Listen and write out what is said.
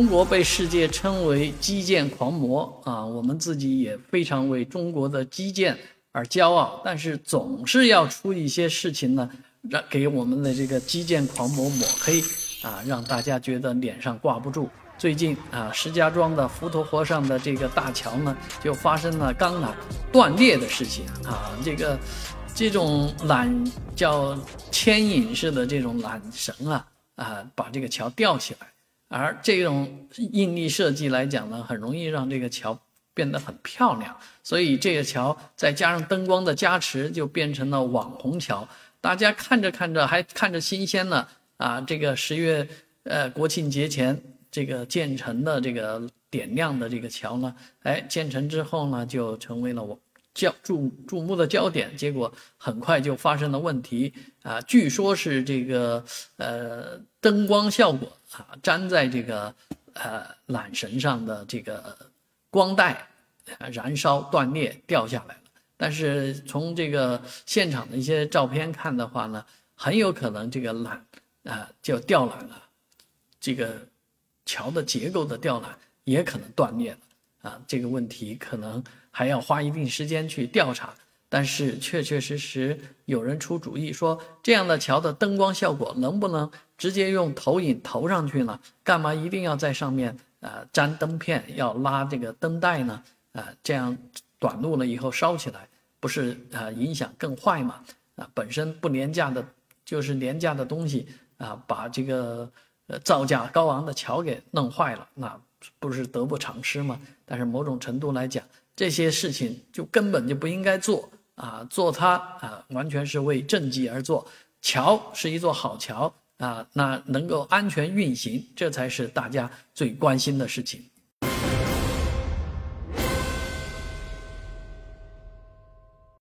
中国被世界称为基建狂魔啊，我们自己也非常为中国的基建而骄傲，但是总是要出一些事情呢，让给我们的这个基建狂魔抹黑啊，让大家觉得脸上挂不住。最近啊，石家庄的浮头河上的这个大桥呢，就发生了钢缆断裂的事情啊。这个这种缆叫牵引式的这种缆绳啊啊，把这个桥吊起来，而这种应力设计来讲呢，很容易让这个桥变得很漂亮。所以这个桥再加上灯光的加持，就变成了网红桥。大家看着看着还看着新鲜呢啊！这个十月呃国庆节前。这个建成的这个点亮的这个桥呢，哎，建成之后呢，就成为了我焦注注目的焦点。结果很快就发生了问题啊，据说是这个呃灯光效果啊，粘在这个呃缆绳上的这个光带燃烧断裂掉下来了。但是从这个现场的一些照片看的话呢，很有可能这个缆啊就掉缆了，这个。桥的结构的吊缆也可能断裂了啊，这个问题可能还要花一定时间去调查。但是确确实实有人出主意说，这样的桥的灯光效果能不能直接用投影投上去呢？干嘛一定要在上面啊粘灯片，要拉这个灯带呢？啊，这样短路了以后烧起来，不是啊影响更坏吗？啊，本身不廉价的，就是廉价的东西啊，把这个。造价高昂的桥给弄坏了，那不是得不偿失吗？但是某种程度来讲，这些事情就根本就不应该做啊！做它啊，完全是为政绩而做。桥是一座好桥啊，那能够安全运行，这才是大家最关心的事情。